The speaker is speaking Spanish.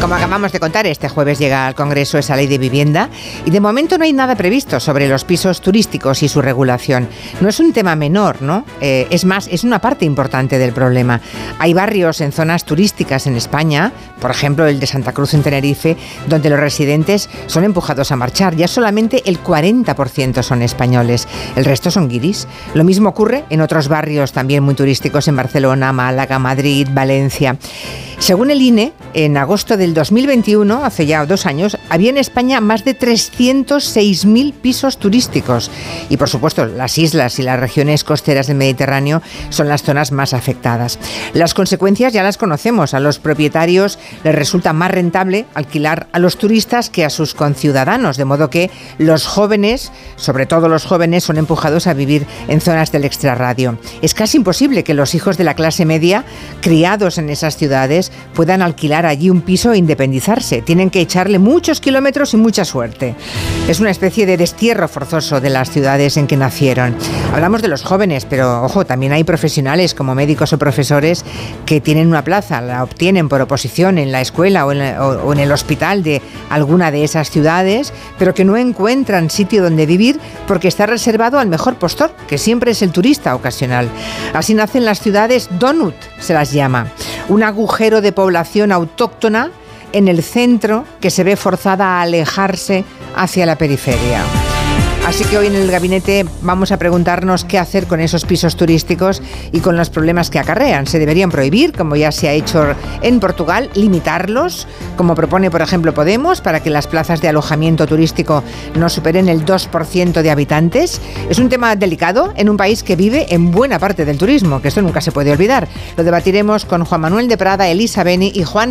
Como acabamos de contar, este jueves llega al Congreso esa ley de vivienda y de momento no hay nada previsto sobre los pisos turísticos y su regulación. No es un tema menor, ¿no? Eh, es más, es una parte importante del problema. Hay barrios en zonas turísticas en España, por ejemplo el de Santa Cruz en Tenerife, donde los residentes son empujados a marchar. Ya solamente el 40% son españoles, el resto son guiris. Lo mismo ocurre en otros barrios también muy turísticos en Barcelona, Málaga, Madrid, Valencia. Según el INE, en agosto del 2021, hace ya dos años, había en España más de 306.000 pisos turísticos. Y por supuesto, las islas y las regiones costeras del Mediterráneo son las zonas más afectadas. Las consecuencias ya las conocemos. A los propietarios les resulta más rentable alquilar a los turistas que a sus conciudadanos, de modo que los jóvenes, sobre todo los jóvenes, son empujados a vivir en zonas del extrarradio. Es casi imposible que los hijos de la clase media, criados en esas ciudades, puedan alquilar allí un piso e independizarse. Tienen que echarle muchos kilómetros y mucha suerte. Es una especie de destierro forzoso de las ciudades en que nacieron. Hablamos de los jóvenes, pero ojo, también hay profesionales como médicos o profesores que tienen una plaza, la obtienen por oposición en la escuela o en, el hospital de alguna de esas ciudades, pero que no encuentran sitio donde vivir porque está reservado al mejor postor, que siempre es el turista ocasional. Así nacen las ciudades donut, se las llama, un agujero de población autóctona en el centro que se ve forzada a alejarse hacia la periferia. Así que hoy en el gabinete vamos a preguntarnos qué hacer con esos pisos turísticos y con los problemas que acarrean. ¿Se deberían prohibir, como ya se ha hecho en Portugal, limitarlos, como propone, por ejemplo, Podemos, para que las plazas de alojamiento turístico no superen el 2% de habitantes? Es un tema delicado en un país que vive en buena parte del turismo, que esto nunca se puede olvidar. Lo debatiremos con Juan Manuel de Prada, Elisa Beni y Juan